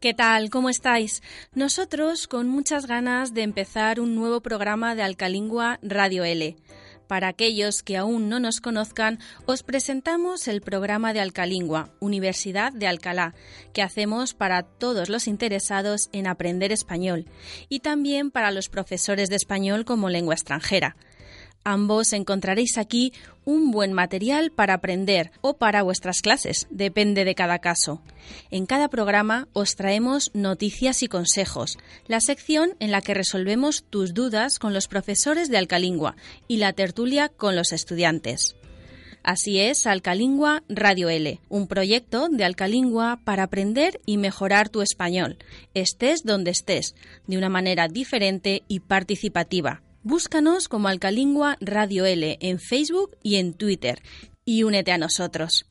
¿Qué tal? ¿Cómo estáis? Nosotros con muchas ganas de empezar un nuevo programa de Alcalingua Radio L. Para aquellos que aún no nos conozcan, os presentamos el programa de Alcalingua, Universidad de Alcalá, que hacemos para todos los interesados en aprender español y también para los profesores de español como lengua extranjera. Ambos encontraréis aquí un buen material para aprender o para vuestras clases, depende de cada caso. En cada programa os traemos noticias y consejos, la sección en la que resolvemos tus dudas con los profesores de Alcalingua y la tertulia con los estudiantes. Así es Alcalingua Radio L, un proyecto de Alcalingua para aprender y mejorar tu español, estés donde estés, de una manera diferente y participativa Búscanos como Alcalingua Radio L en Facebook y en Twitter y únete a nosotros.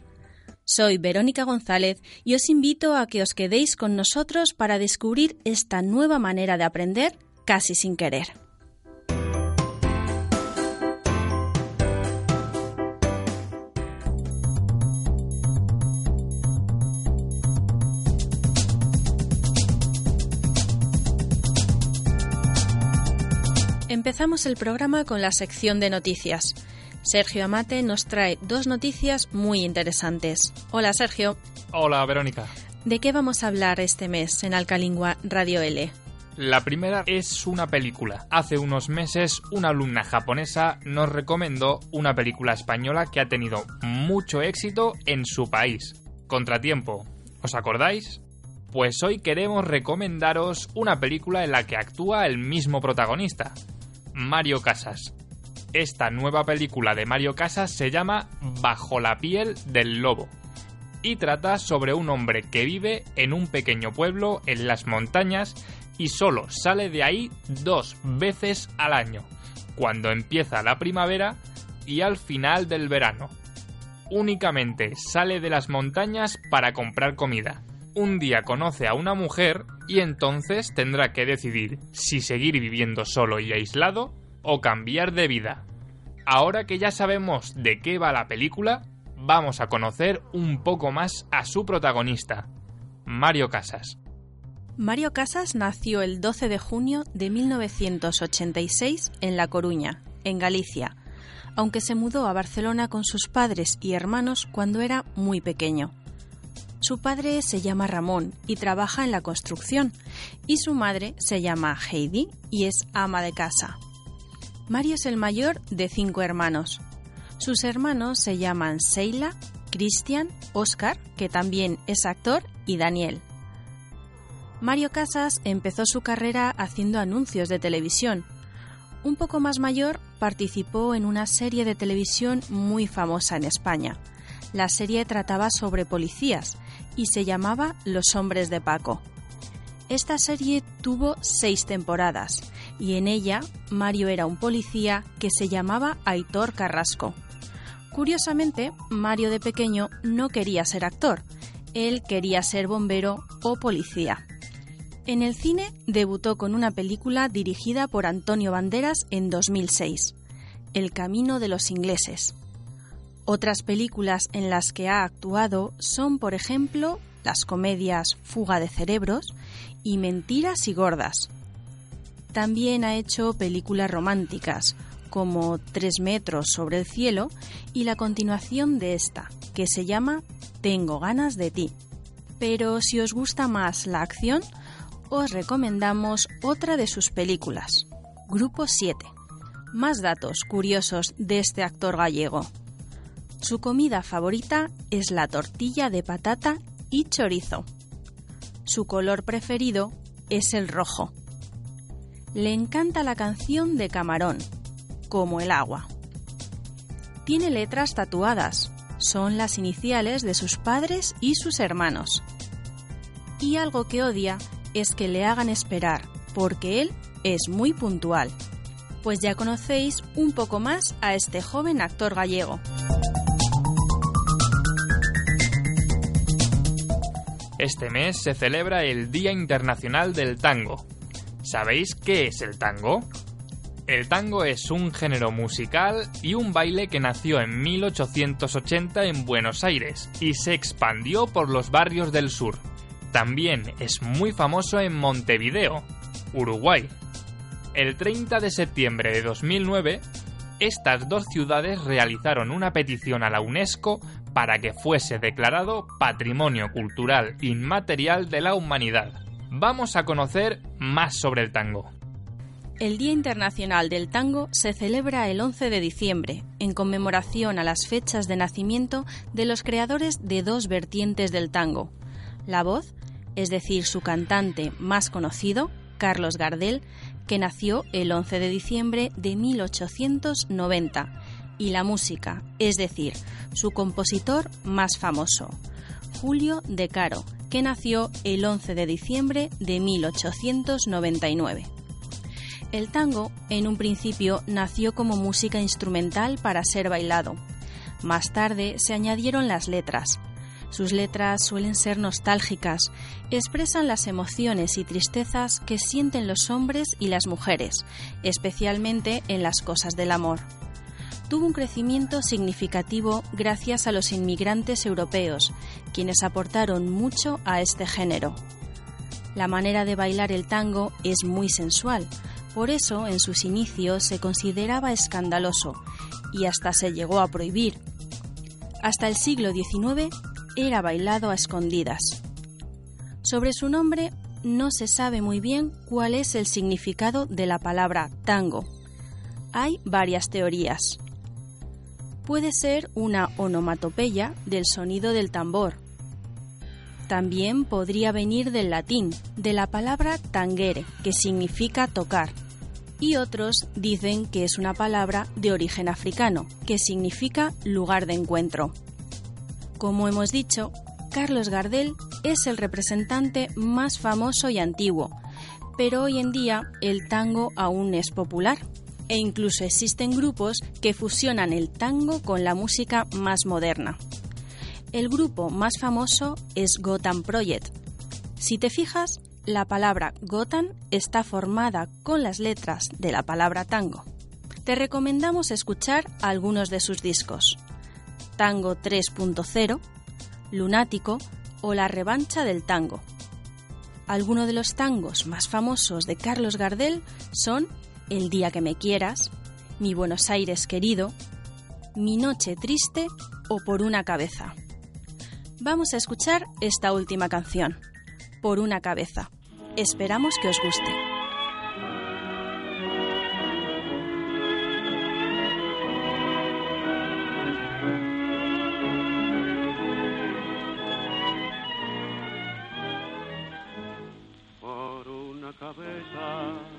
Soy Verónica González y os invito a que os quedéis con nosotros para descubrir esta nueva manera de aprender casi sin querer. Empezamos el programa con la sección de noticias. Sergio Amate nos trae dos noticias muy interesantes. Hola Sergio. Hola Verónica. ¿De qué vamos a hablar este mes en Alcalingua Radio L? La primera es una película. Hace unos meses una alumna japonesa nos recomendó una película española que ha tenido mucho éxito en su país. Contratiempo. ¿Os acordáis? Pues hoy queremos recomendaros una película en la que actúa el mismo protagonista, Mario Casas. Esta nueva película de Mario Casas se llama Bajo la piel del lobo y trata sobre un hombre que vive en un pequeño pueblo en las montañas y solo sale de ahí dos veces al año, cuando empieza la primavera y al final del verano. Únicamente sale de las montañas para comprar comida. Un día conoce a una mujer y entonces tendrá que decidir si seguir viviendo solo y aislado o cambiar de vida. Ahora que ya sabemos de qué va la película, vamos a conocer un poco más a su protagonista, Mario Casas. Mario Casas nació el 12 de junio de 1986 en La Coruña, en Galicia, aunque se mudó a Barcelona con sus padres y hermanos cuando era muy pequeño. Su padre se llama Ramón y trabaja en la construcción, y su madre se llama Heidi y es ama de casa. Mario es el mayor de cinco hermanos. Sus hermanos se llaman Seila, Cristian, Oscar, que también es actor, y Daniel. Mario Casas empezó su carrera haciendo anuncios de televisión. Un poco más mayor participó en una serie de televisión muy famosa en España. La serie trataba sobre policías y se llamaba Los hombres de Paco. Esta serie tuvo seis temporadas y en ella Mario era un policía que se llamaba Aitor Carrasco. Curiosamente, Mario de pequeño no quería ser actor, él quería ser bombero o policía. En el cine debutó con una película dirigida por Antonio Banderas en 2006, El Camino de los Ingleses. Otras películas en las que ha actuado son, por ejemplo, las comedias Fuga de Cerebros y Mentiras y Gordas. También ha hecho películas románticas, como Tres metros sobre el cielo y la continuación de esta, que se llama Tengo ganas de ti. Pero si os gusta más la acción, os recomendamos otra de sus películas, Grupo 7. Más datos curiosos de este actor gallego. Su comida favorita es la tortilla de patata y chorizo. Su color preferido es el rojo. Le encanta la canción de Camarón, como el agua. Tiene letras tatuadas, son las iniciales de sus padres y sus hermanos. Y algo que odia es que le hagan esperar, porque él es muy puntual. Pues ya conocéis un poco más a este joven actor gallego. Este mes se celebra el Día Internacional del Tango. ¿Sabéis qué es el tango? El tango es un género musical y un baile que nació en 1880 en Buenos Aires y se expandió por los barrios del sur. también es muy famoso en Montevideo, Uruguay. El 30 de septiembre de 2009, estas dos ciudades realizaron una petición a la UNESCO para que fuese declarado Patrimonio Cultural Inmaterial de la Humanidad. Vamos a conocer más sobre el tango. El Día Internacional del Tango se celebra el 11 de diciembre, en conmemoración a las fechas de nacimiento de los creadores de dos vertientes del tango. La voz, es decir, su cantante más conocido, Carlos Gardel, que nació el 11 de diciembre de 1890, y la música, es decir, su compositor más famoso, Julio De Caro, que nació el 11 de diciembre de 1899. El tango, en un principio, nació como música instrumental para ser bailado. Más tarde se añadieron las letras. Sus letras suelen ser nostálgicas, expresan las emociones y tristezas que sienten los hombres y las mujeres, especialmente en las cosas del amor. Tuvo un crecimiento significativo gracias a los inmigrantes europeos, quienes aportaron mucho a este género. La manera de bailar el tango es muy sensual, por eso, en sus inicios se consideraba escandaloso y hasta se llegó a prohibir. Hasta el siglo XIX era bailado a escondidas. Sobre su nombre no se sabe muy bien cuál es el significado de la palabra tango. Hay varias teorías. Puede ser una onomatopeya del sonido del tambor. También podría venir del latín, de la palabra tangere, que significa tocar y otros dicen que es una palabra de origen africano, que significa lugar de encuentro. Como hemos dicho, Carlos Gardel es el representante más famoso y antiguo, pero hoy en día el tango aún es popular e incluso existen grupos que fusionan el tango con la música más moderna. El grupo más famoso es Gotham Project. Si te fijas, la palabra Gotan está formada con las letras de la palabra tango. Te recomendamos escuchar algunos de sus discos. Tango 3.0, Lunático o La revancha del tango. Algunos de los tangos más famosos de Carlos Gardel son El día que me quieras, Mi Buenos Aires querido, Mi noche triste o Por una cabeza. Vamos a escuchar esta última canción, Por una cabeza. Esperamos que os guste. Cabeza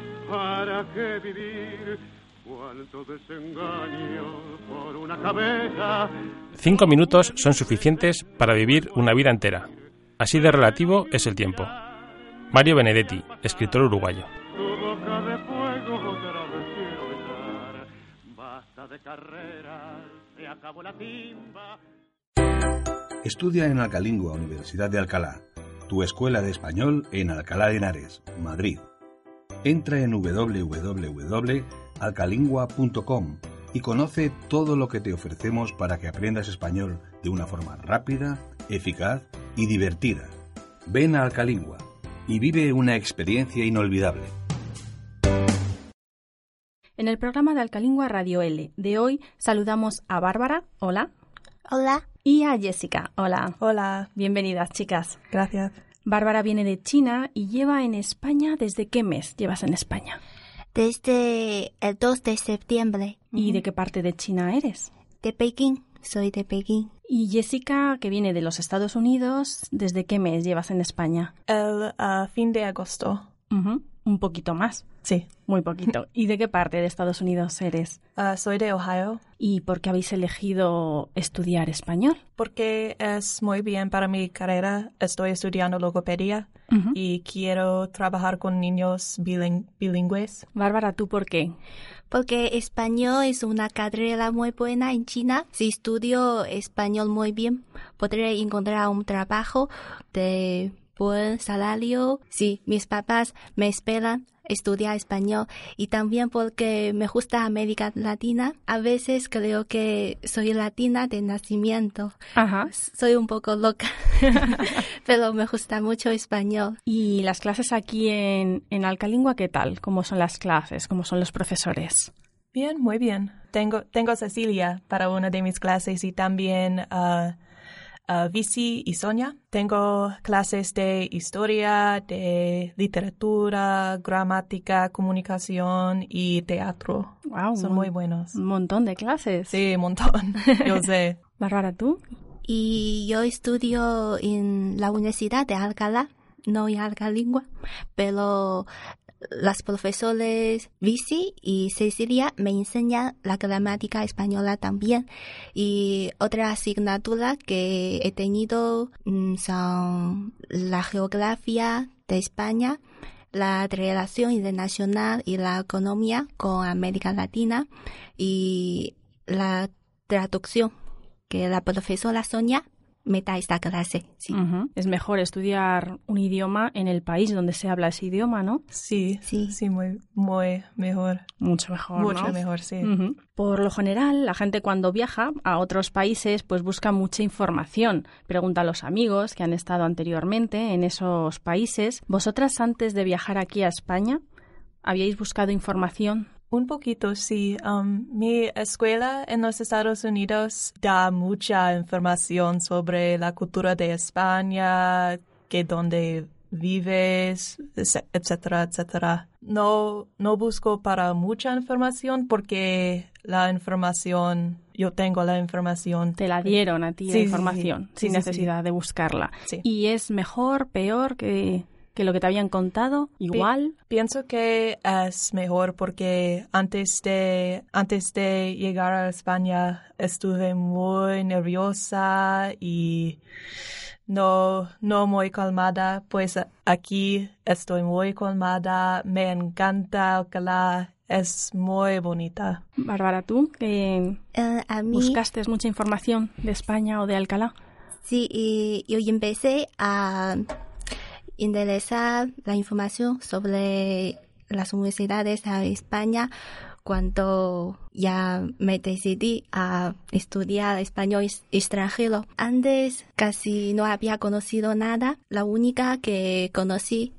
¿Para qué vivir? Cuánto desengaño por una cabeza. Cinco minutos son suficientes para vivir una vida entera. Así de relativo es el tiempo. Mario Benedetti, escritor uruguayo. Estudia en Alcalingua, Universidad de Alcalá, tu escuela de español en Alcalá de Henares, Madrid. Entra en www.alcalingua.com y conoce todo lo que te ofrecemos para que aprendas español de una forma rápida, eficaz y divertida. Ven a Alcalingua y vive una experiencia inolvidable. En el programa de Alcalingua Radio L de hoy saludamos a Bárbara, hola. Hola. Y a Jessica, hola. Hola. Bienvenidas, chicas. Gracias. Bárbara viene de China y lleva en España. ¿Desde qué mes llevas en España? Desde el 2 de septiembre. ¿Y de qué parte de China eres? De Pekín. Soy de Pekín. Y Jessica, que viene de los Estados Unidos, ¿desde qué mes llevas en España? El uh, fin de agosto. Un poquito más. Sí. Muy poquito. ¿Y de qué parte de Estados Unidos eres? Uh, soy de Ohio ¿Y por qué habéis elegido estudiar español? porque es muy bien para mi carrera. Estoy estudiando logopedia y quiero trabajar con niños bilin- bilingües. Bárbara, ¿tú por qué? Porque español es una carrera muy buena en China. Si estudio español muy bien, podré encontrar un trabajo de buen salario. Sí, mis papás me esperan estudiar español y también porque me gusta América Latina. A veces creo que soy latina de nacimiento. Ajá. Soy un poco loca, pero me gusta mucho español. ¿Y las clases aquí en, en Alcalingua qué tal? ¿Cómo son las clases? ¿Cómo son los profesores? Bien, muy bien. Tengo, tengo a Cecilia para una de mis clases y también a a Vici y Sonia. Tengo clases de historia, de literatura, gramática, comunicación y teatro. Wow, Son muy buenos. Un montón de clases. Sí, un montón. Yo sé. Bárbara, ¿tú? Y yo estudio en la Universidad de Alcalá, no en Alcalingua, pero las profesores Vici y Cecilia me enseñan la gramática española también. Y otra asignatura que he tenido mm, son la geografía de España, la relación internacional y la economía con América Latina y la traducción que la profesora Sonia me da esta clase. Sí. Es mejor estudiar un idioma en el país donde se habla ese idioma, ¿no? Sí, Sí. sí, muy, muy mejor. Mucho mejor. Mucho ¿no? mejor, sí. Por lo general, la gente cuando viaja a otros países, pues busca mucha información. Pregunta a los amigos que han estado anteriormente en esos países. ¿Vosotras antes de viajar aquí a España habíais buscado información? Un poquito, sí. Um, mi escuela en los Estados Unidos da mucha información sobre la cultura de España, que dónde vives, etcétera, etcétera. No, no busco para mucha información porque la información, yo tengo la información. Te la dieron a ti Sí, la información sí. Sí, sin necesidad de buscarla. ¿Y es mejor, peor que, que lo que te habían contado? ¿Igual? Pienso que es mejor porque antes de, antes de llegar a España estuve muy nerviosa y no, no muy calmada. Pues aquí estoy muy calmada, me encanta Alcalá, es muy bonita. Bárbara, ¿tú que Eh, a mí, buscaste mucha información de España o de Alcalá? sí, y yo empecé a interesar la información sobre las universidades de España cuando ya me decidí a estudiar español es- extranjero. Antes casi no había conocido nada. La única que conocí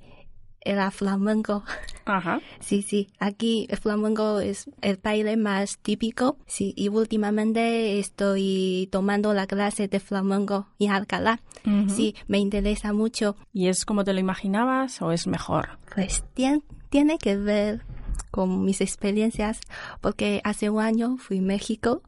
era flamenco. Ajá. Sí, sí, aquí el flamenco es el baile más típico. Sí, y últimamente estoy tomando la clase de flamenco en Alcalá. Sí, me interesa mucho. ¿Y es como te lo imaginabas o es mejor? Pues tien- tiene que ver con mis experiencias, porque hace un año fui a México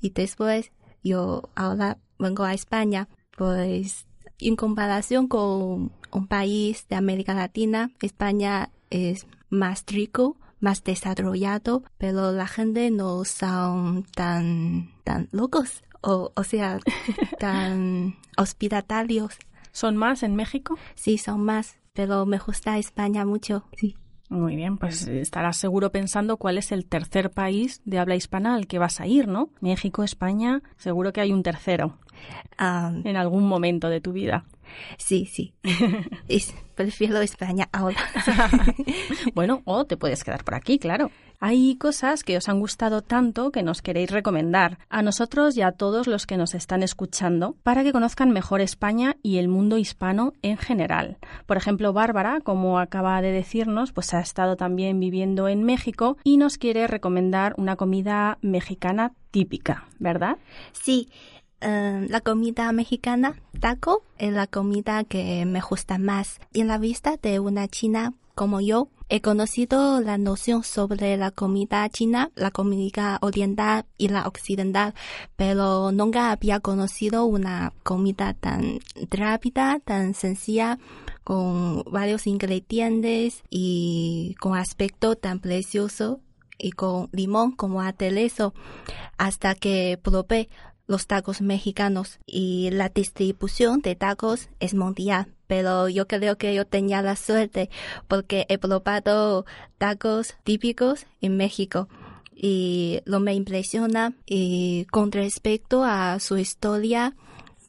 y después yo ahora vengo a España. Pues en comparación con un país de América Latina, España es más rico, más desarrollado, pero la gente no son tan, tan locos, o, o sea, tan hospitalarios. ¿Son más en México? Sí, son más, pero me gusta España mucho. Sí. Muy bien, pues estarás seguro pensando cuál es el tercer país de habla hispana al que vas a ir, ¿no? México, España, seguro que hay un tercero En algún momento de tu vida. sí, sí. Es- prefiero España ahora. Bueno, o te puedes quedar por aquí, claro. Hay cosas que os han gustado tanto que nos queréis recomendar a nosotros y a todos los que nos están escuchando para que conozcan mejor España y el mundo hispano en general. Por ejemplo, Bárbara, como acaba de decirnos, pues ha estado también viviendo en México y nos quiere recomendar una comida mexicana típica, ¿verdad? Sí, Eh, la comida mexicana, taco, es la comida que me gusta más. En la vista de una china como yo, he conocido la noción sobre la comida china, la comida oriental y la occidental, pero nunca había conocido una comida tan rápida, tan sencilla, con varios ingredientes y con aspecto tan precioso y con limón como ateleso hasta que probé los tacos mexicanos y la distribución de tacos es mundial. Pero yo creo que yo tenía la suerte porque he probado tacos típicos en México y lo me impresiona y con respecto a su historia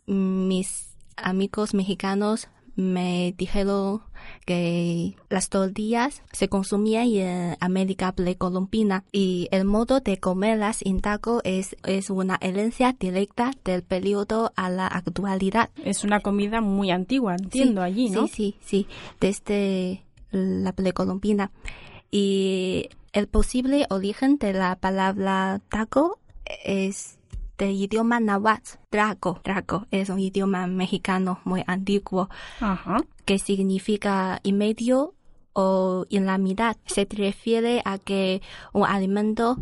mis amigos mexicanos me dijeron que las tortillas se consumían en América precolombina y el modo de comerlas en taco es, es una herencia directa del periodo a la actualidad. Es una comida muy antigua, entiendo, allí, ¿no? Sí, sí, sí, desde la precolombina. Y el posible origen de la palabra taco es del idioma náhuatl, Draco. Draco es un idioma mexicano muy antiguo que significa en medio o en la mitad. Se refiere a que un alimento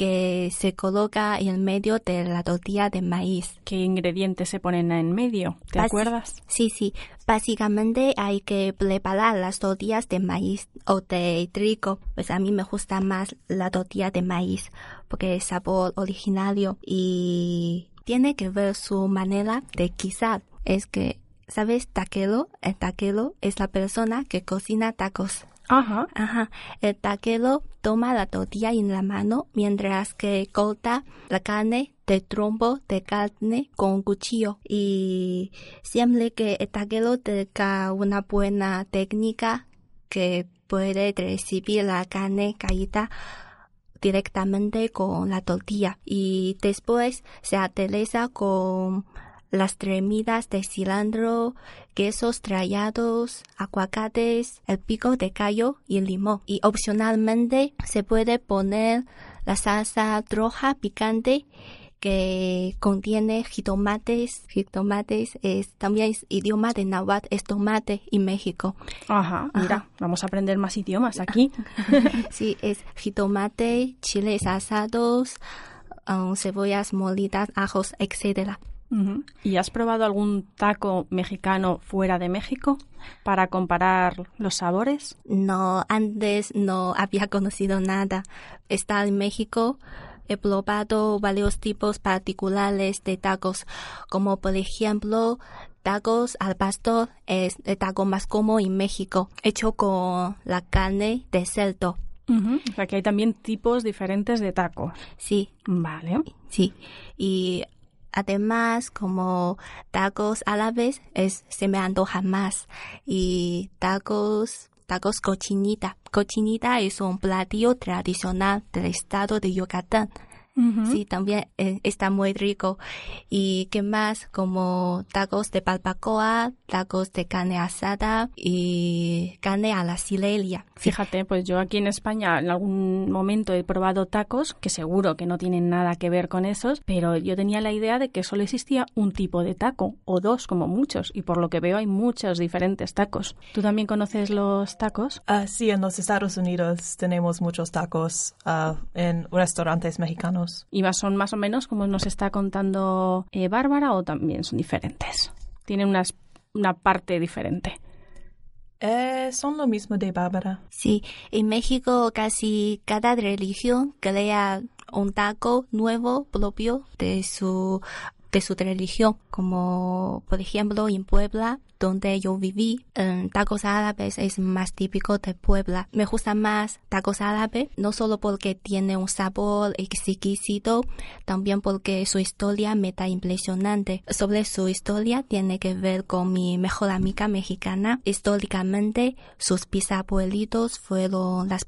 que se coloca en medio de la tortilla de maíz. ¿Qué ingredientes se ponen en medio? ¿Te acuerdas? Sí, sí. Básicamente hay que preparar las tortillas de maíz o de trigo. Pues a mí me gusta más la tortilla de maíz porque es sabor originario y tiene que ver su manera de guisar. Es que, ¿sabes? Taquero, el taquero es la persona que cocina tacos. Ajá. Ajá. El taquero toma la tortilla en la mano mientras que corta la carne de trombo de carne con cuchillo. Y siempre que el taquero tenga una buena técnica que puede recibir la carne caída directamente con la tortilla y después se adereza con las tremidas de cilantro, quesos trallados, aguacates, el pico de callo y el limón. Y opcionalmente se puede poner la salsa roja picante que contiene jitomates. Jitomates es también es idioma de náhuatl, es tomate en México. Ajá, mira, vamos a aprender más idiomas aquí. sí, es jitomate, chiles asados, um, cebollas molidas, ajos, etcétera. ¿Y has probado algún taco mexicano fuera de México para comparar los sabores? No, antes no había conocido nada. Está en México, he probado varios tipos particulares de tacos, como por ejemplo tacos al pastor, es el taco más común en México, hecho con la carne de cerdo. O sea que hay también tipos diferentes de tacos. Sí. Vale. Sí. Y Además, como tacos árabes, es, se me antoja más. Y tacos, tacos cochinita. Cochinita es un platillo tradicional del estado de Yucatán. Sí, también eh, está muy rico. Y qué más, como tacos de barbacoa, tacos de carne asada y carne a la silelia. Fíjate, pues yo aquí en España en algún momento he probado tacos, que seguro que no tienen nada que ver con esos, pero yo tenía la idea de que solo existía un tipo de taco, o dos como muchos, y por lo que veo hay muchos diferentes tacos. ¿Tú también conoces los tacos? Uh, sí, en los Estados Unidos tenemos muchos tacos uh, en restaurantes mexicanos. ¿Y son más o menos como nos está contando eh, Bárbara o también son diferentes? Tienen unas, una parte diferente. Eh, son lo mismo de Bárbara. Sí, en México casi cada religión crea un taco nuevo propio de su de su religión, como por ejemplo en Puebla, donde yo viví, tacos árabes es más típico de Puebla. Me gusta más tacos árabes, no solo porque tiene un sabor exquisito, también porque su historia me da impresionante. Sobre su historia tiene que ver con mi mejor amiga mexicana. Históricamente, sus bisabuelitos fueron las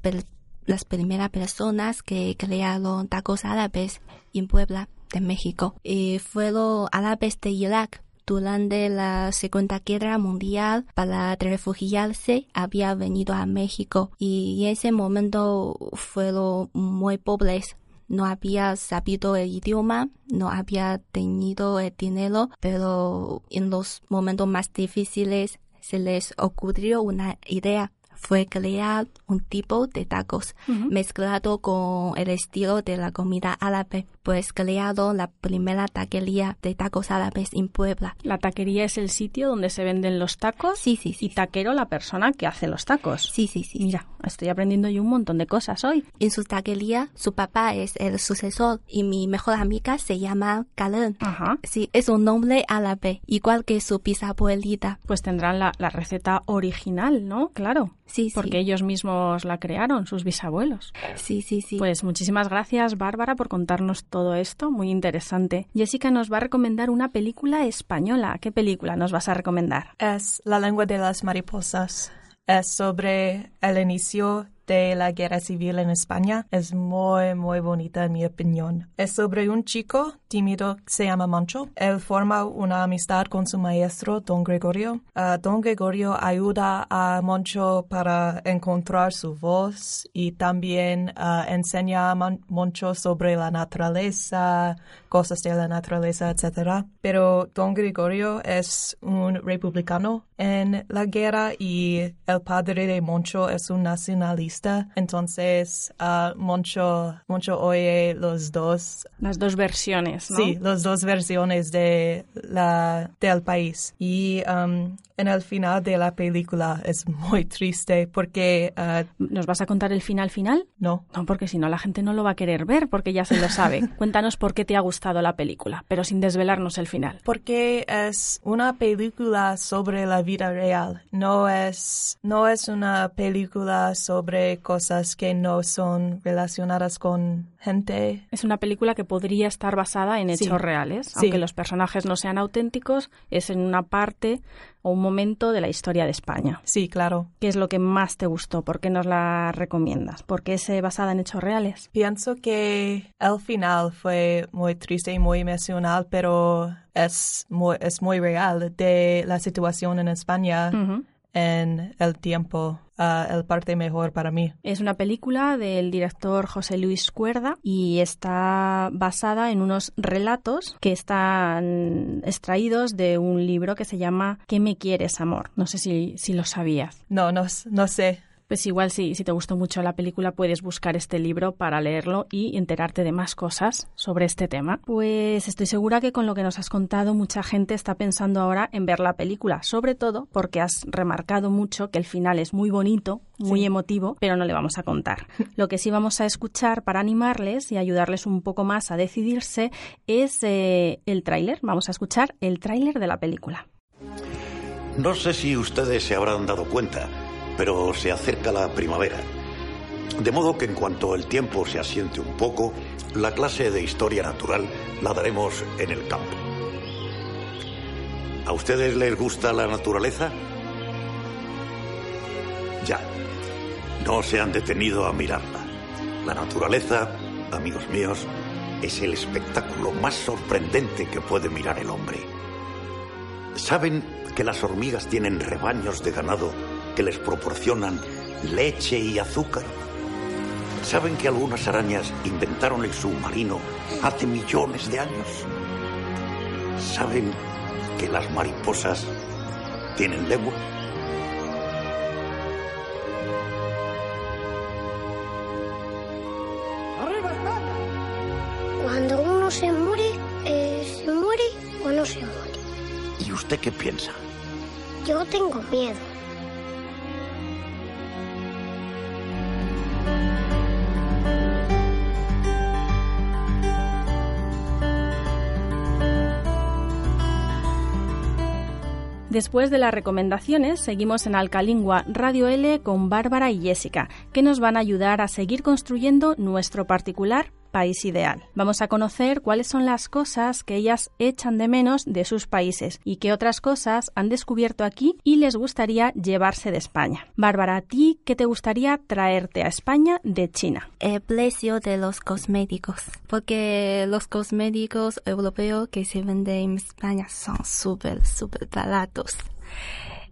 las primeras personas que crearon tacos árabes en Puebla de México. Y fueron árabes de Irak. Durante la Segunda Guerra Mundial, para refugiarse, había venido a México. Y en ese momento fueron muy pobres no había sabido el idioma, no había tenido el dinero, pero en los momentos más difíciles se les ocurrió una idea. Fue crear un tipo de tacos mezclado con el estilo de la comida árabe, pues creado la primera taquería de tacos árabes en Puebla. La taquería es el sitio donde se venden los tacos. Sí, sí, sí. Y taquero la persona que hace los tacos. Sí, sí, sí. Mira, estoy aprendiendo yo un montón de cosas hoy. En su taquería, su papá es el sucesor y mi mejor amiga se llama Kalen. Ajá. Sí, es un nombre árabe, igual que su bisabuelita. Pues tendrán la, la receta original, ¿no? Claro. Sí, sí. Porque ellos mismos la crearon, sus bisabuelos. Sí, sí, sí. Pues muchísimas gracias, Bárbara, por contarnos todo esto. Muy interesante. Jessica nos va a recomendar una película española. ¿Qué película nos vas a recomendar? Es La lengua de las mariposas. Es sobre el inicio de la guerra civil en España. Es muy, muy bonita en mi opinión. Es sobre un chico tímido que se llama Mancho. Él forma una amistad con su maestro, don Gregorio. Uh, don Gregorio ayuda a Moncho para encontrar su voz y también uh, enseña a Man Moncho sobre la naturaleza, cosas de la naturaleza, etc. Pero don Gregorio es un republicano en la guerra y el padre de Moncho es un nacionalista. Entonces, uh, Moncho, Moncho oye los dos. Las dos versiones, ¿no? Sí, las dos versiones de la, del país. Y um, en el final de la película es muy triste porque... Uh, ¿Nos vas a contar el final final? No. No, porque si no la gente no lo va a querer ver porque ya se lo sabe. Cuéntanos por qué te ha gustado la película, pero sin desvelarnos el final. Porque es una película sobre la vida real. No es, no es una película sobre cosas que no son relacionadas con gente. Es una película que podría estar basada en hechos Sí. reales, Sí. aunque los personajes no sean auténticos, es en una parte o un momento de la historia de España. Sí, claro. ¿Qué es lo que más te gustó? ¿Por qué nos la recomiendas? ¿Por qué es basada en hechos reales? Pienso que el final fue muy triste y muy emocional, pero es muy, es muy real de la situación en España Ujú. En el tiempo. el parte mejor para mí. Es una película del director José Luis Cuerda y está basada en unos relatos que están extraídos de un libro que se llama ¿Qué me quieres, amor? No sé si, si lo sabías. No, no, no sé. Pues igual si, si te gustó mucho la película puedes buscar este libro para leerlo y enterarte de más cosas sobre este tema. Pues estoy segura que con lo que nos has contado mucha gente está pensando ahora en ver la película, sobre todo porque has remarcado mucho que el final es muy bonito, muy Sí. emotivo, pero no le vamos a contar. Lo que sí vamos a escuchar para animarles y ayudarles un poco más a decidirse es eh, el tráiler. Vamos a escuchar el tráiler de la película. No sé si ustedes se habrán dado cuenta, pero se acerca la primavera. De modo que en cuanto el tiempo se asiente un poco, la clase de historia natural la daremos en el campo. ¿A ustedes les gusta la naturaleza? Ya. No se han detenido a mirarla. La naturaleza, amigos míos, es el espectáculo más sorprendente que puede mirar el hombre. ¿Saben que las hormigas tienen rebaños de ganado que les proporcionan leche y azúcar? ¿Saben que algunas arañas inventaron el submarino hace millones de años? ¿Saben que las mariposas tienen lengua? Cuando uno se muere, eh, ¿se muere o no se muere? ¿Y usted qué piensa? Yo tengo miedo. Después de las recomendaciones, seguimos en Alcalingua Radio L con Bárbara y Jessica, que nos van a ayudar a seguir construyendo nuestro particular país ideal. Vamos a conocer cuáles son las cosas que ellas echan de menos de sus países y qué otras cosas han descubierto aquí y les gustaría llevarse de España. Bárbara, ¿a ti qué te gustaría traerte a España de China? el precio de los cosméticos, porque los cosméticos europeos que se venden en España son súper, súper baratos.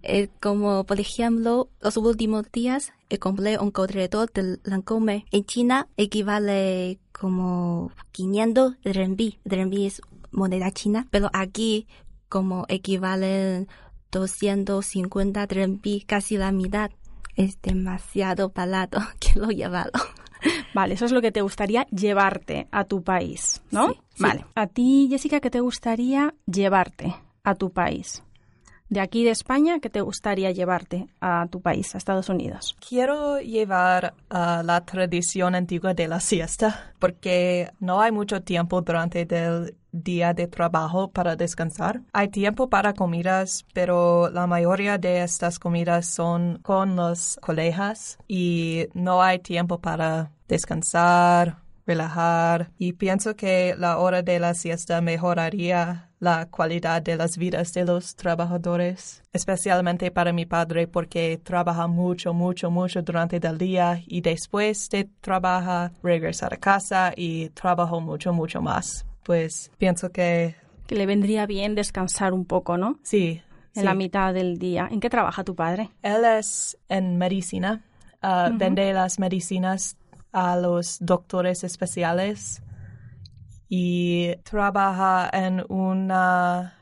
Eh, como por ejemplo, los últimos días eh, compré un corredor de Lancome. En China equivale como 500 renminbi. Renminbi es moneda china, pero aquí como equivalen 250 renminbi, casi la mitad. Es demasiado barato. Quiero llevarlo. Vale, eso es lo que te gustaría llevarte a tu país, ¿no? Sí, sí. Vale. A ti, Jessica, ¿qué te gustaría llevarte a tu país? De aquí de España, ¿qué te gustaría llevarte a tu país, a Estados Unidos? Quiero llevar a la tradición antigua de la siesta porque no hay mucho tiempo durante el día de trabajo para descansar. Hay tiempo para comidas, pero la mayoría de estas comidas son con los colegas y no hay tiempo para descansar, relajar y pienso que la hora de la siesta mejoraría la calidad de las vidas de los trabajadores, especialmente para mi padre porque trabaja mucho, mucho, mucho durante el día y después de trabaja regresar a casa y trabajo mucho, mucho más. Pues pienso que Que le vendría bien descansar un poco, ¿no? sí. En sí. la mitad del día. ¿En qué trabaja tu padre? Él es en medicina, ah, vende las medicinas a los doctores especiales y trabaja en una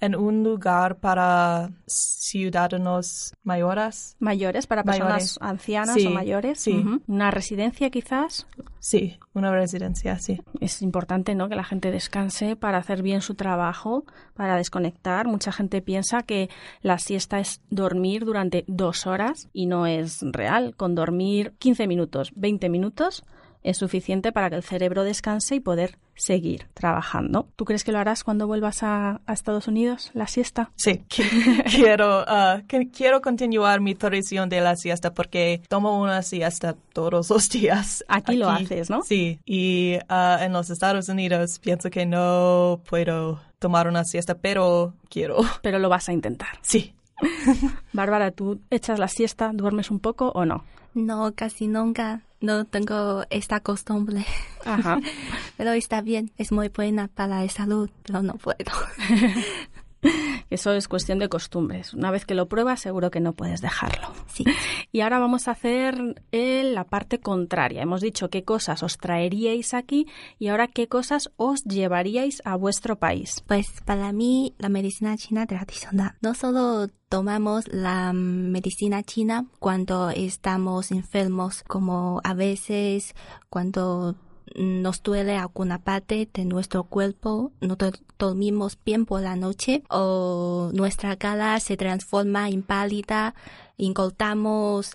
en un lugar para ciudadanos mayores. Mayores, para personas Mayores. ancianas Sí, o mayores. sí. Una residencia quizás. Sí, una residencia, sí. Es importante, ¿no? Que la gente descanse para hacer bien su trabajo, para desconectar. Mucha gente piensa que la siesta es dormir durante dos horas y no es real. Con dormir 15 minutos, 20 minutos es suficiente para que el cerebro descanse y poder seguir trabajando. ¿Tú crees que lo harás cuando vuelvas a, a Estados Unidos, la siesta? Sí, qui- quiero, que- quiero continuar mi tradición de la siesta porque tomo una siesta todos los días. Aquí lo haces, ¿no? Sí, y ah, en los Estados Unidos pienso que no puedo tomar una siesta, pero quiero. Pero lo vas a intentar. Sí. Bárbara, ¿tú echas la siesta, duermes un poco o no? No, casi nunca. No tengo esta costumbre. Ajá. Pero está bien, es muy buena para la salud, pero no puedo. Eso es cuestión de costumbres. Una vez que lo pruebas, seguro que no puedes dejarlo. Sí. Y ahora vamos a hacer eh, la parte contraria. Hemos dicho qué cosas os traeríais aquí y ahora qué cosas os llevaríais a vuestro país. Pues para mí la medicina china tradicional. No solo tomamos la medicina china cuando estamos enfermos, como a veces cuando nos duele alguna parte de nuestro cuerpo, no do- dormimos bien por la noche o nuestra cara se transforma en pálida, engordamos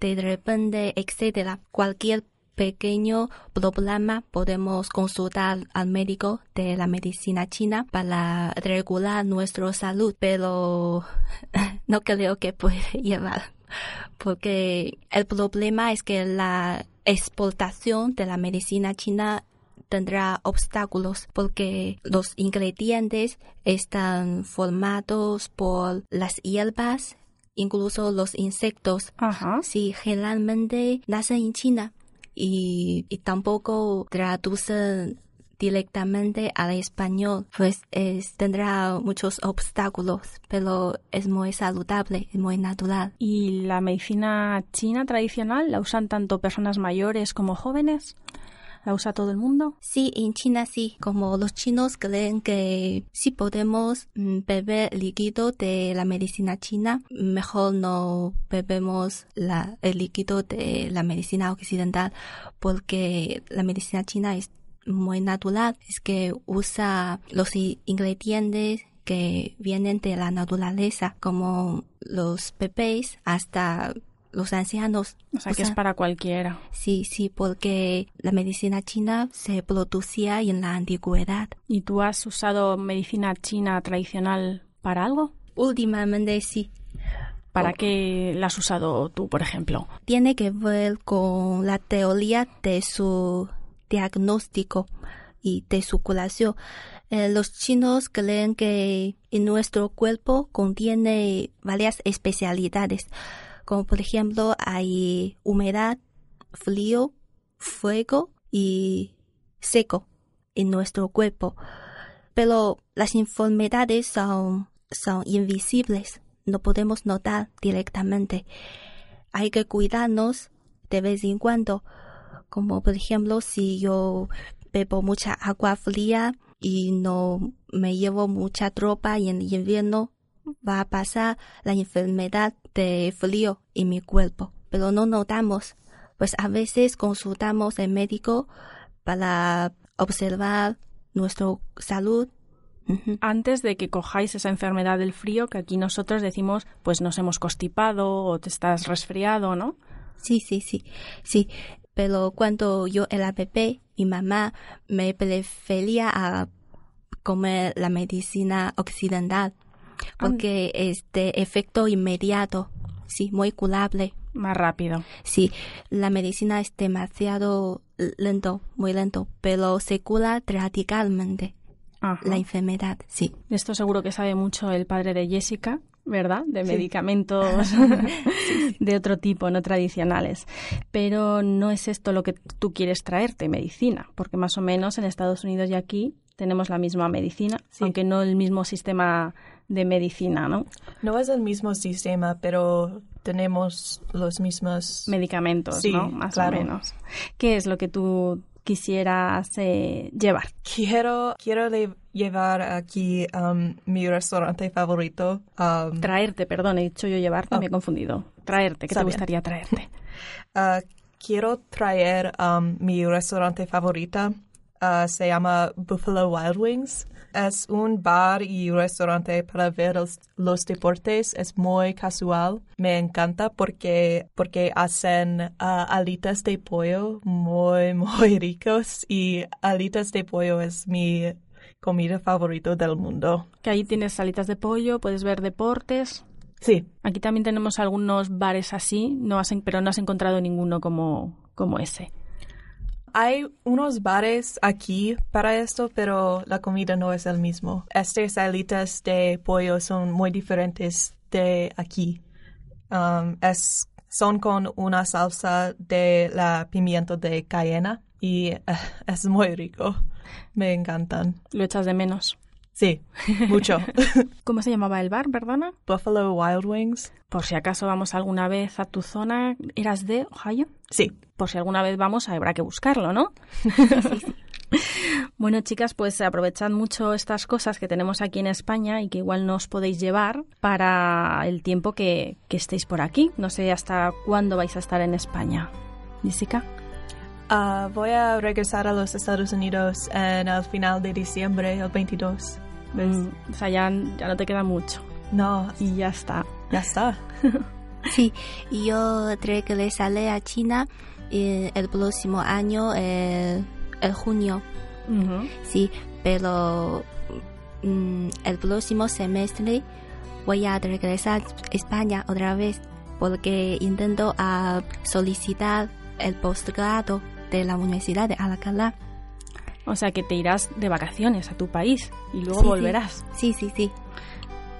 de repente, etcétera. Cualquier pequeño problema podemos consultar al médico de la medicina china para regular nuestra salud, pero no creo que puede llevar porque el problema es que la exportación de la medicina china tendrá obstáculos porque los ingredientes están formados por las hierbas, incluso los insectos. Ajá. Sí, generalmente nacen en China y, y tampoco traducen directamente al español, pues es, tendrá muchos obstáculos, pero es muy saludable, es muy natural. ¿Y la medicina china tradicional la usan tanto personas mayores como jóvenes? ¿La usa todo el mundo? Sí, en China sí, como los chinos creen que si podemos mm, beber líquido de la medicina china, mejor no bebemos la, el líquido de la medicina occidental, porque la medicina china es muy natural, es que usa los ingredientes que vienen de la naturaleza, como los bebés hasta los ancianos. O sea, que es para cualquiera. Sí, sí, porque la medicina china se producía en la antigüedad. ¿Y tú has usado medicina china tradicional para algo? Últimamente sí. ¿Para qué la has usado tú, por ejemplo? Tiene que ver con la teoría de su diagnóstico y de su curación. Eh, los chinos creen que en nuestro cuerpo contiene varias especialidades, como por ejemplo hay humedad, frío, fuego y seco en nuestro cuerpo. Pero las enfermedades son, son invisibles, no podemos notar directamente. Hay que cuidarnos de vez en cuando, como por ejemplo si yo bebo mucha agua fría y no me llevo mucha tropa y en invierno va a pasar la enfermedad de frío en mi cuerpo, pero no notamos, pues a veces consultamos al médico para observar nuestra salud. Antes de que cojáis esa enfermedad del frío, que aquí nosotros decimos, pues nos hemos constipado o te estás resfriado, ¿no? Sí, sí, sí, sí. Pero cuando yo era bebé, mi mamá me prefería a comer la medicina occidental porque este efecto inmediato, sí, muy curable. Más rápido. Sí, la medicina es demasiado lento, muy lento, pero se cura radicalmente la enfermedad, sí. Esto seguro que sabe mucho el padre de Jessica, ¿verdad? De medicamentos de otro tipo, no tradicionales. Pero no es esto lo que tú quieres traerte, medicina, porque más o menos en Estados Unidos y aquí tenemos la misma medicina, aunque no el mismo sistema de medicina, ¿no? No es el mismo sistema, pero tenemos los mismos medicamentos, ¿no? Más o menos. ¿Qué es lo que tú quisieras eh, llevar? Quiero, quiero llevar aquí um, mi restaurante favorito. Um, traerte, perdón, he dicho yo llevarte, me he oh. confundido. Traerte, ¿qué te gustaría traerte? Uh, quiero traer um, mi restaurante favorito. Uh, se llama Buffalo Wild Wings. Es un bar y restaurante para ver los, deportes. Es muy casual. Me encanta porque, porque hacen uh, alitas de pollo muy, muy ricos y alitas de pollo es mi comida favorita del mundo. Que ahí tienes alitas de pollo, puedes ver deportes. Sí. Aquí también tenemos algunos bares así, no has, pero no has encontrado ninguno como, como ese. Hay unos bares aquí para esto, pero la comida no es el mismo. Estas alitas de pollo son muy diferentes de aquí. Um, es, son con una salsa de la pimiento de cayena y es muy rico. Me encantan. ¿Lo echas de menos? Sí, mucho. ¿Cómo se llamaba el bar, perdona? Buffalo Wild Wings. Por si acaso vamos alguna vez a tu zona, ¿eras de Ohio? Sí. Por si alguna vez vamos, habrá que buscarlo, ¿no? Bueno, chicas, pues aprovechad mucho estas cosas que tenemos aquí en España y que igual nos podéis llevar para el tiempo que, que estéis por aquí. No sé hasta cuándo vais a estar en España. Jessica. Uh, voy a regresar a los Estados Unidos en el final de diciembre, el 22. Mm, o sea, ya, ya no te queda mucho. No. Y ya está. Ya está. sí, yo regresaré a China eh, el próximo año, el, junio. Sí, pero mm, el próximo semestre voy a regresar a España otra vez porque intento a solicitar el postgrado de la Universidad de Alcalá. O sea que te irás de vacaciones a tu país y luego volverás. Sí, sí, sí.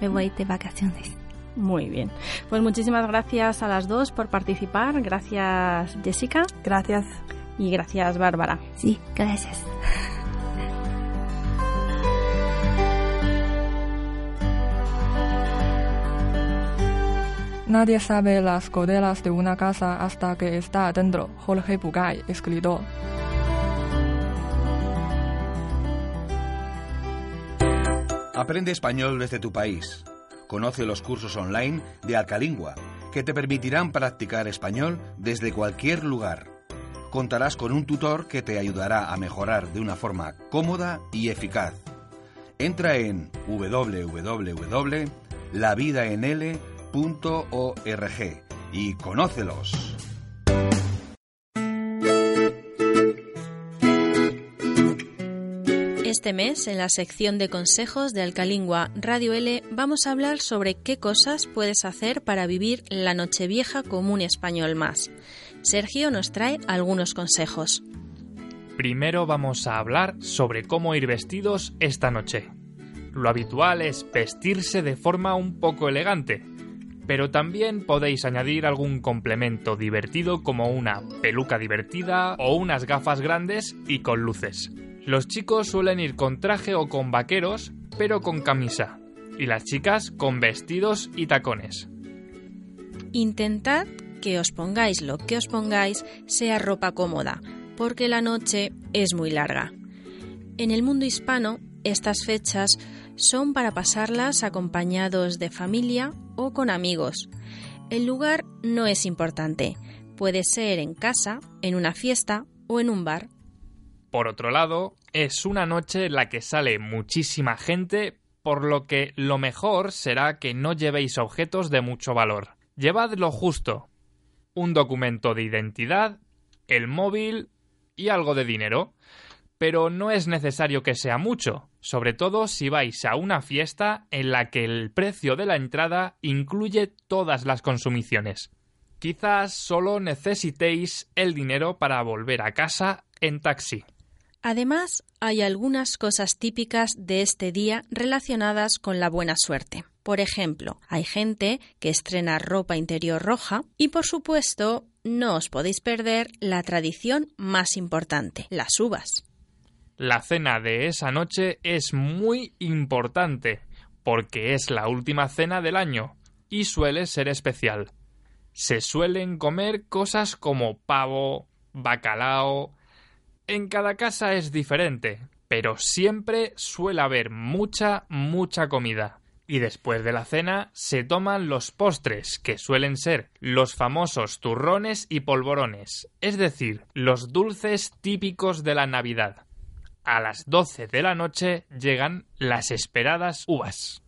Me voy de vacaciones. Muy bien. Pues muchísimas gracias a las dos por participar. Gracias, Jessica. Gracias. Y gracias, Bárbara. Sí, gracias. Nadie sabe las codelas de una casa hasta que está adentro. Jorge Bugay, escritor. Aprende español desde tu país. Conoce los cursos online de Alcalingua que te permitirán practicar español desde cualquier lugar. Contarás con un tutor que te ayudará a mejorar de una forma cómoda y eficaz. Entra en www.lavidaenl.com .org y conócelos. Este mes, en la sección de consejos de Alcalingua Radio L, vamos a hablar sobre qué cosas puedes hacer para vivir la Nochevieja como un español más. Sergio nos trae algunos consejos. Primero vamos a hablar sobre cómo ir vestidos esta noche. Lo habitual es vestirse de forma un poco elegante, pero también podéis añadir algún complemento divertido como una peluca divertida o unas gafas grandes y con luces. Los chicos suelen ir con traje o con vaqueros, pero con camisa. y las chicas con vestidos y tacones. Intentad que os pongáis lo que os pongáis sea ropa cómoda, porque la noche es muy larga. En el mundo hispano, estas fechas son para pasarlas acompañados de familia o con amigos. El lugar no es importante, puede ser en casa, en una fiesta o en un bar. Por otro lado, es una noche en la que sale muchísima gente, por lo que lo mejor será que no llevéis objetos de mucho valor. Llevad lo justo. Un documento de identidad, el móvil y algo de dinero. Pero no es necesario que sea mucho, sobre todo si vais a una fiesta en la que el precio de la entrada incluye todas las consumiciones. Quizás solo necesitéis el dinero para volver a casa en taxi. Además, hay algunas cosas típicas de este día relacionadas con la buena suerte. Por ejemplo, hay gente que estrena ropa interior roja y, por supuesto, no os podéis perder la tradición más importante, las uvas. La cena de esa noche es muy importante porque es la última cena del año y suele ser especial. Se suelen comer cosas como pavo, bacalao, en cada casa es diferente, pero siempre suele haber mucha, mucha comida. Y después de la cena se toman los postres, que suelen ser los famosos turrones y polvorones, es decir, los dulces típicos de la Navidad. A las 12 de la noche llegan las esperadas uvas.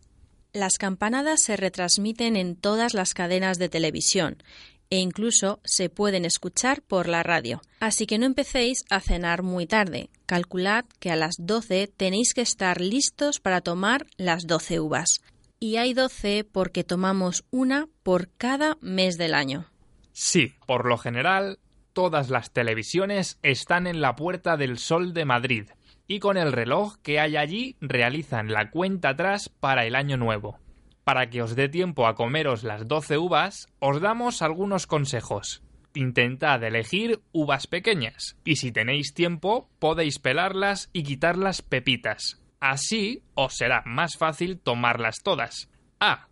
Las campanadas se retransmiten en todas las cadenas de televisión e incluso se pueden escuchar por la radio. Así que no empecéis a cenar muy tarde. Calculad que a las 12 tenéis que estar listos para tomar las 12 uvas. Y hay 12 porque tomamos una por cada mes del año. Sí, por lo general, todas las televisiones están en la Puerta del Sol de Madrid y con el reloj que hay allí realizan la cuenta atrás para el año nuevo para que os dé tiempo a comeros las 12 uvas, os damos algunos consejos. Intentad elegir uvas pequeñas, y si tenéis tiempo, podéis pelarlas y quitar las pepitas. Así os será más fácil tomarlas todas. Ah,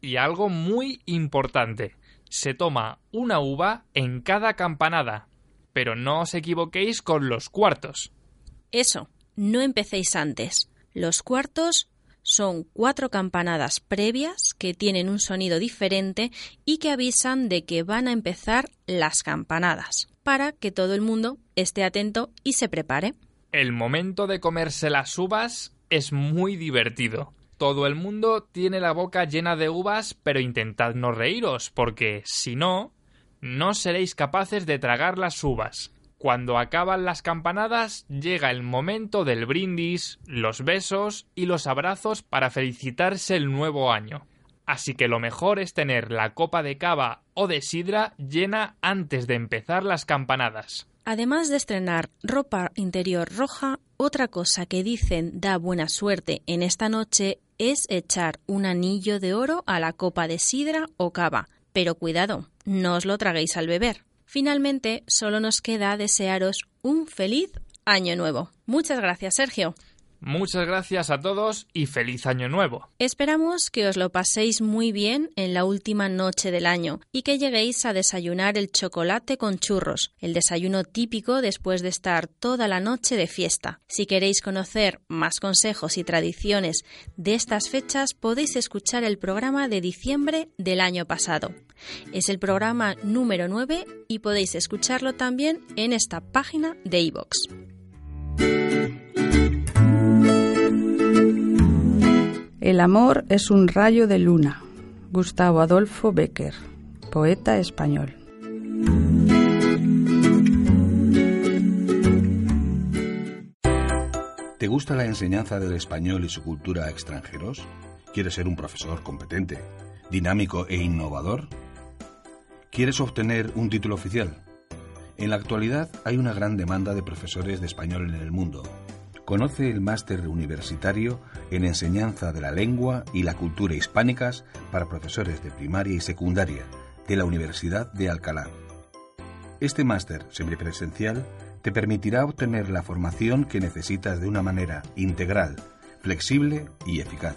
y algo muy importante. Se toma una uva en cada campanada. Pero no os equivoquéis con los cuartos. Eso, no empecéis antes. Los cuartos son cuatro campanadas previas que tienen un sonido diferente y que avisan de que van a empezar las campanadas, para que todo el mundo esté atento y se prepare. El momento de comerse las uvas es muy divertido. Todo el mundo tiene la boca llena de uvas, pero intentad no reíros, porque si no, no seréis capaces de tragar las uvas. Cuando acaban las campanadas, llega el momento del brindis, los besos y los abrazos para felicitarse el nuevo año. Así que lo mejor es tener la copa de cava o de sidra llena antes de empezar las campanadas. Además de estrenar ropa interior roja, otra cosa que dicen da buena suerte en esta noche es echar un anillo de oro a la copa de sidra o cava. Pero cuidado, no os lo traguéis al beber. Finalmente, solo nos queda desearos un feliz año nuevo. Muchas gracias, Sergio. Muchas gracias a todos y feliz año nuevo. Esperamos que os lo paséis muy bien en la última noche del año y que lleguéis a desayunar el chocolate con churros, el desayuno típico después de estar toda la noche de fiesta. Si queréis conocer más consejos y tradiciones de estas fechas, podéis escuchar el programa de diciembre del año pasado. Es el programa número 9 y podéis escucharlo también en esta página de iVox. El amor es un rayo de luna. Gustavo Adolfo Becker, poeta español. ¿Te gusta la enseñanza del español y su cultura a extranjeros? ¿Quieres ser un profesor competente, dinámico e innovador? ¿Quieres obtener un título oficial? En la actualidad hay una gran demanda de profesores de español en el mundo Conoce el máster universitario en enseñanza de la lengua y la cultura hispánicas para profesores de primaria y secundaria de la Universidad de Alcalá. Este máster semipresencial te permitirá obtener la formación que necesitas de una manera integral, flexible y eficaz.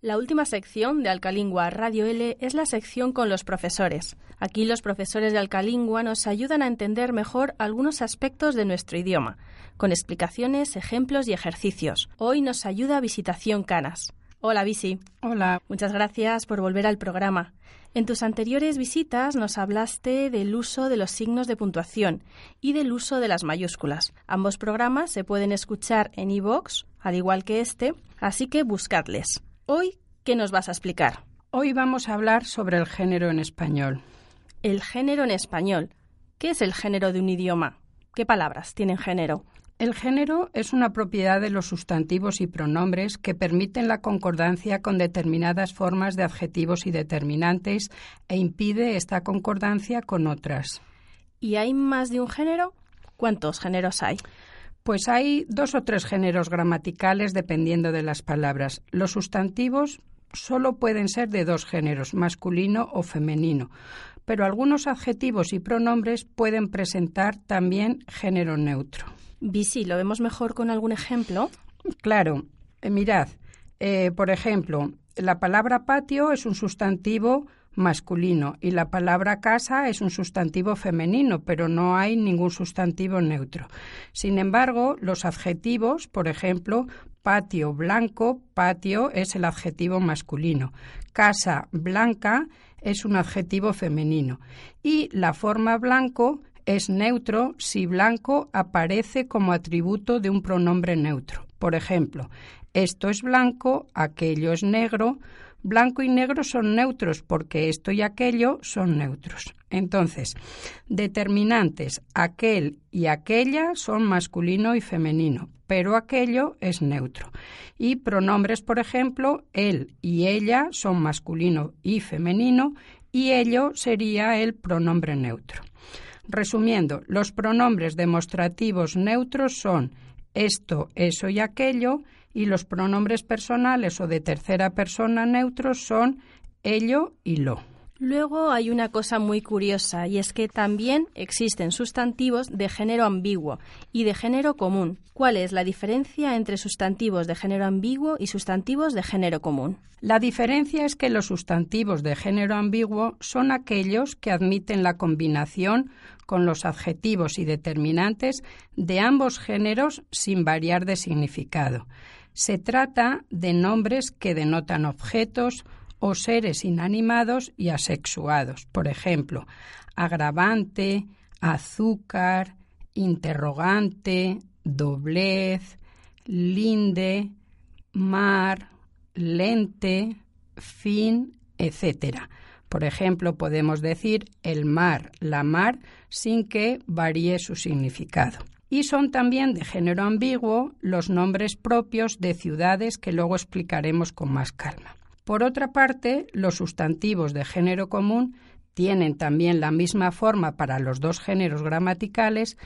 La última sección de Alcalingua Radio L es la sección con los profesores. Aquí los profesores de Alcalingua nos ayudan a entender mejor algunos aspectos de nuestro idioma, con explicaciones, ejemplos y ejercicios. Hoy nos ayuda Visitación Canas. Hola, Visi. Hola. Muchas gracias por volver al programa. En tus anteriores visitas nos hablaste del uso de los signos de puntuación y del uso de las mayúsculas. Ambos programas se pueden escuchar en iVoox, al igual que este, así que buscadles. Hoy, ¿qué nos vas a explicar? Hoy vamos a hablar sobre el género en español. El género en español. ¿Qué es el género de un idioma? ¿Qué palabras tienen género? El género es una propiedad de los sustantivos y pronombres que permiten la concordancia con determinadas formas de adjetivos y determinantes e impide esta concordancia con otras. ¿Y hay más de un género? ¿Cuántos géneros hay? Pues hay dos o tres géneros gramaticales dependiendo de las palabras. Los sustantivos solo pueden ser de dos géneros, masculino o femenino, pero algunos adjetivos y pronombres pueden presentar también género neutro. Visi, ¿lo vemos mejor con algún ejemplo? Claro. Eh, mirad, eh, por ejemplo, la palabra patio es un sustantivo masculino y la palabra casa es un sustantivo femenino, pero no hay ningún sustantivo neutro. Sin embargo, los adjetivos, por ejemplo, patio blanco, patio es el adjetivo masculino, casa blanca es un adjetivo femenino y la forma blanco es neutro si blanco aparece como atributo de un pronombre neutro. Por ejemplo, esto es blanco, aquello es negro, Blanco y negro son neutros porque esto y aquello son neutros. Entonces, determinantes, aquel y aquella son masculino y femenino, pero aquello es neutro. Y pronombres, por ejemplo, él y ella son masculino y femenino y ello sería el pronombre neutro. Resumiendo, los pronombres demostrativos neutros son esto, eso y aquello, y los pronombres personales o de tercera persona neutros son ello y lo. Luego hay una cosa muy curiosa y es que también existen sustantivos de género ambiguo y de género común. ¿Cuál es la diferencia entre sustantivos de género ambiguo y sustantivos de género común? La diferencia es que los sustantivos de género ambiguo son aquellos que admiten la combinación con los adjetivos y determinantes de ambos géneros sin variar de significado. Se trata de nombres que denotan objetos o seres inanimados y asexuados. Por ejemplo, agravante, azúcar, interrogante, doblez, linde, mar, lente, fin, etc. Por ejemplo, podemos decir el mar, la mar, sin que varíe su significado y son también de género ambiguo los nombres propios de ciudades que luego explicaremos con más calma. Por otra parte, los sustantivos de género común tienen también la misma forma para los dos géneros gramaticales,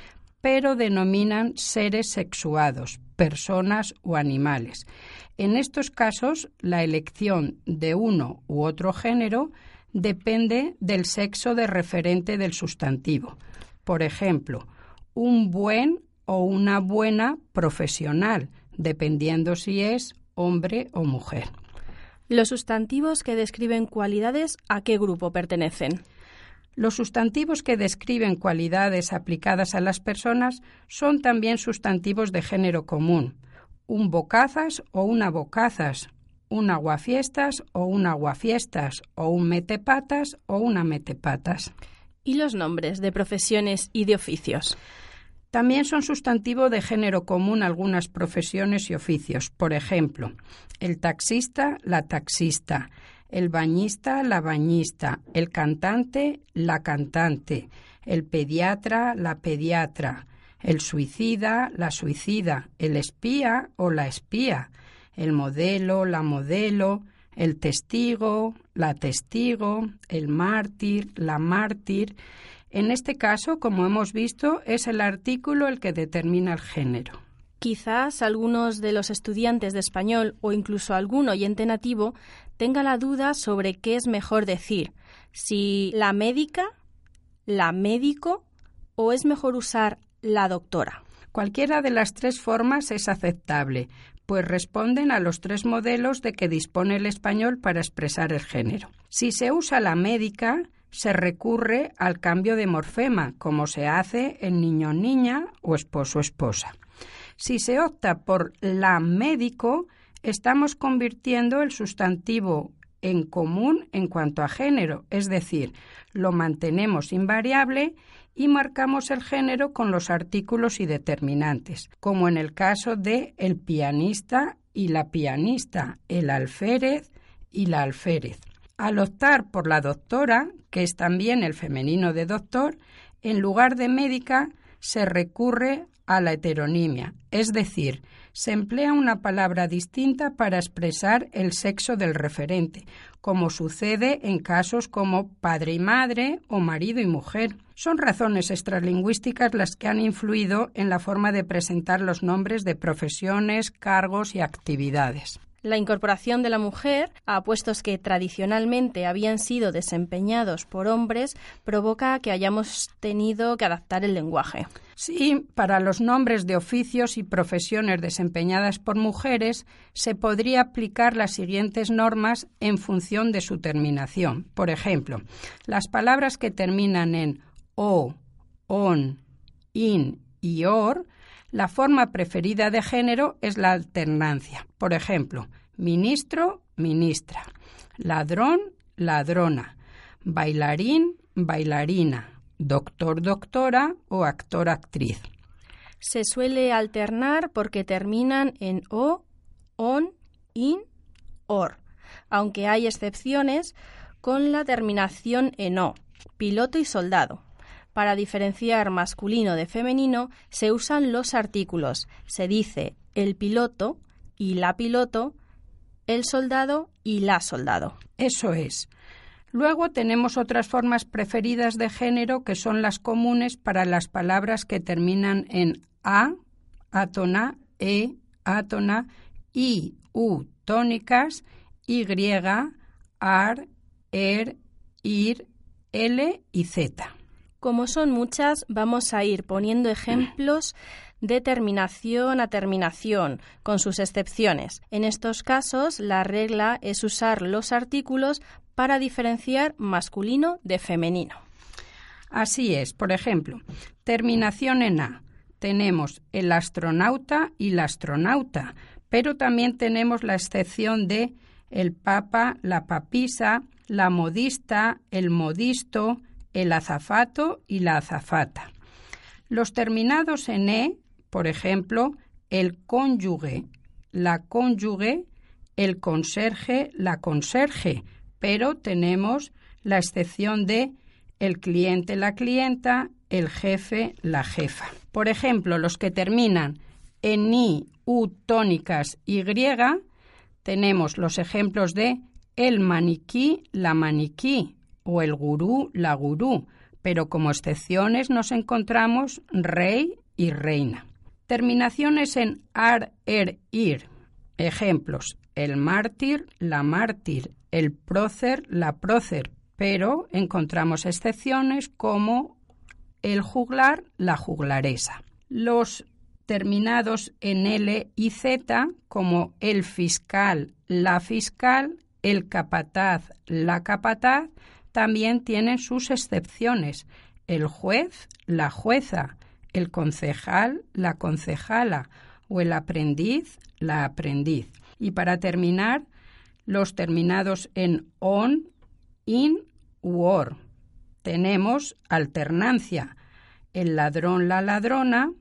pero denominan seres sexuados, personas o animales. En estos casos, la elección de uno u otro género depende del sexo de referente del sustantivo. Por ejemplo, un buen o una buena profesional, dependiendo si es hombre o mujer. Los sustantivos que describen cualidades, ¿a qué grupo pertenecen? Los sustantivos que describen cualidades aplicadas a las personas son también sustantivos de género común. Un bocazas o una bocazas, un aguafiestas o un aguafiestas, o un metepatas o una metepatas. ¿Y los nombres de profesiones y de oficios? También son sustantivo de género común algunas profesiones y oficios. Por ejemplo, el taxista, la taxista, el bañista, la bañista, el cantante, la cantante, el pediatra, la pediatra, el suicida, la suicida, el espía o la espía, el modelo, la modelo, el testigo, la testigo, el mártir, la mártir, en este caso, como hemos visto, es el artículo el que determina el género. Quizás algunos de los estudiantes de español o incluso algún oyente nativo tenga la duda sobre qué es mejor decir, si la médica, la médico o es mejor usar la doctora. Cualquiera de las tres formas es aceptable, pues responden a los tres modelos de que dispone el español para expresar el género. Si se usa la médica, se recurre al cambio de morfema, como se hace en niño-niña o esposo-esposa. Si se opta por la médico, estamos convirtiendo el sustantivo en común en cuanto a género, es decir, lo mantenemos invariable y marcamos el género con los artículos y determinantes, como en el caso de el pianista y la pianista, el alférez y la alférez. Al optar por la doctora, que es también el femenino de doctor, en lugar de médica se recurre a la heteronimia, es decir, se emplea una palabra distinta para expresar el sexo del referente, como sucede en casos como padre y madre o marido y mujer. Son razones extralingüísticas las que han influido en la forma de presentar los nombres de profesiones, cargos y actividades. La incorporación de la mujer a puestos que tradicionalmente habían sido desempeñados por hombres provoca que hayamos tenido que adaptar el lenguaje. Sí, para los nombres de oficios y profesiones desempeñadas por mujeres se podría aplicar las siguientes normas en función de su terminación. Por ejemplo, las palabras que terminan en o, on, in y or la forma preferida de género es la alternancia. Por ejemplo, ministro, ministra, ladrón, ladrona, bailarín, bailarina, doctor, doctora o actor, actriz. Se suele alternar porque terminan en o, on, in, or, aunque hay excepciones con la terminación en o, piloto y soldado. Para diferenciar masculino de femenino se usan los artículos. Se dice el piloto y la piloto, el soldado y la soldado. Eso es. Luego tenemos otras formas preferidas de género que son las comunes para las palabras que terminan en a, átona, e, átona, i, u tónicas, y, ar, er, ir, l y z. Como son muchas, vamos a ir poniendo ejemplos de terminación a terminación, con sus excepciones. En estos casos, la regla es usar los artículos para diferenciar masculino de femenino. Así es, por ejemplo, terminación en A. Tenemos el astronauta y la astronauta, pero también tenemos la excepción de el papa, la papisa, la modista, el modisto, el azafato y la azafata. Los terminados en e, por ejemplo, el cónyuge, la cónyuge, el conserje, la conserje, pero tenemos la excepción de el cliente, la clienta, el jefe, la jefa. Por ejemplo, los que terminan en i, u tónicas, y, tenemos los ejemplos de el maniquí, la maniquí, o el gurú, la gurú, pero como excepciones nos encontramos rey y reina. Terminaciones en ar, er, ir. Ejemplos: el mártir, la mártir, el prócer, la prócer, pero encontramos excepciones como el juglar, la juglaresa. Los terminados en L y Z, como el fiscal, la fiscal, el capataz, la capataz, también tienen sus excepciones. El juez, la jueza, el concejal, la concejala o el aprendiz, la aprendiz. Y para terminar, los terminados en on, in or. Tenemos alternancia. El ladrón, la ladrona,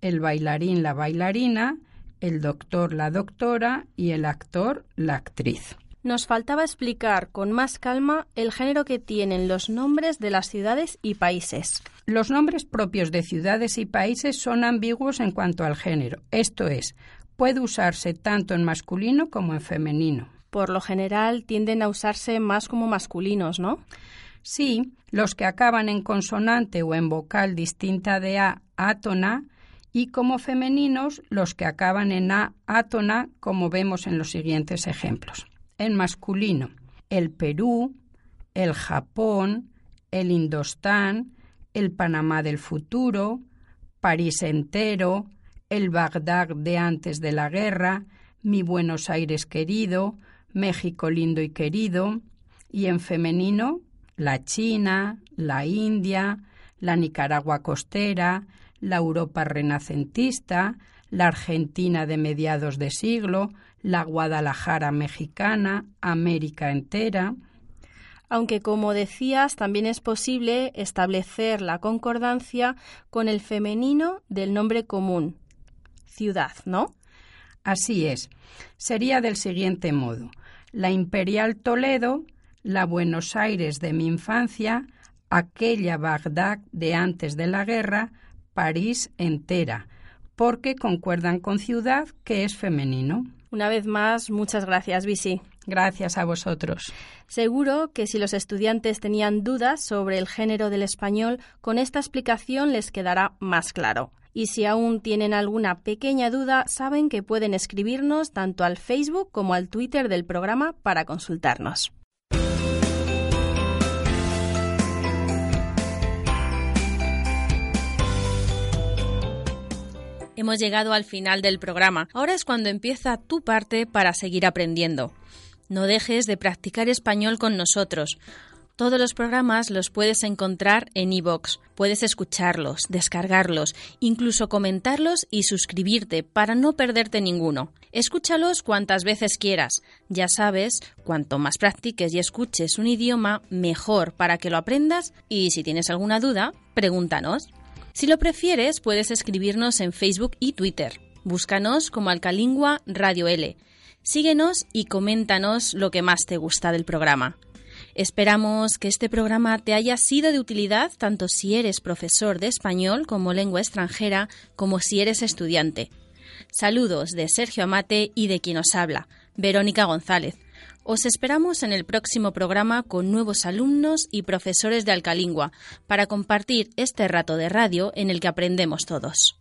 el bailarín, la bailarina, el doctor, la doctora y el actor, la actriz nos faltaba explicar con más calma el género que tienen los nombres de las ciudades y países. Los nombres propios de ciudades y países son ambiguos en cuanto al género, esto es, puede usarse tanto en masculino como en femenino. Por lo general tienden a usarse más como masculinos, ¿no? Sí, los que acaban en consonante o en vocal distinta de a átona y como femeninos los que acaban en a átona como vemos en los siguientes ejemplos en masculino. El Perú, el Japón, el Indostán, el Panamá del futuro, París entero, el Bagdad de antes de la guerra, mi Buenos Aires querido, México lindo y querido, y en femenino, la China, la India, la Nicaragua costera, la Europa renacentista, la Argentina de mediados de siglo, la Guadalajara mexicana, América entera. Aunque, como decías, también es posible establecer la concordancia con el femenino del nombre común, ciudad, ¿no? Así es. Sería del siguiente modo. La Imperial Toledo, la Buenos Aires de mi infancia, aquella Bagdad de antes de la guerra, París entera, porque concuerdan con ciudad que es femenino. Una vez más, muchas gracias, Visi. Gracias a vosotros. Seguro que si los estudiantes tenían dudas sobre el género del español, con esta explicación les quedará más claro. Y si aún tienen alguna pequeña duda, saben que pueden escribirnos tanto al Facebook como al Twitter del programa para consultarnos. Hemos llegado al final del programa. Ahora es cuando empieza tu parte para seguir aprendiendo. No dejes de practicar español con nosotros. Todos los programas los puedes encontrar en iVoox. Puedes escucharlos, descargarlos, incluso comentarlos y suscribirte para no perderte ninguno. Escúchalos cuantas veces quieras. Ya sabes, cuanto más practiques y escuches un idioma, mejor para que lo aprendas y si tienes alguna duda, pregúntanos. Si lo prefieres, puedes escribirnos en Facebook y Twitter. Búscanos como Alcalingua Radio L. Síguenos y coméntanos lo que más te gusta del programa. Esperamos que este programa te haya sido de utilidad tanto si eres profesor de español como lengua extranjera como si eres estudiante. Saludos de Sergio Amate y de quien os habla, Verónica González. Os esperamos en el próximo programa con nuevos alumnos y profesores de Alcalingua para compartir este rato de radio en el que aprendemos todos.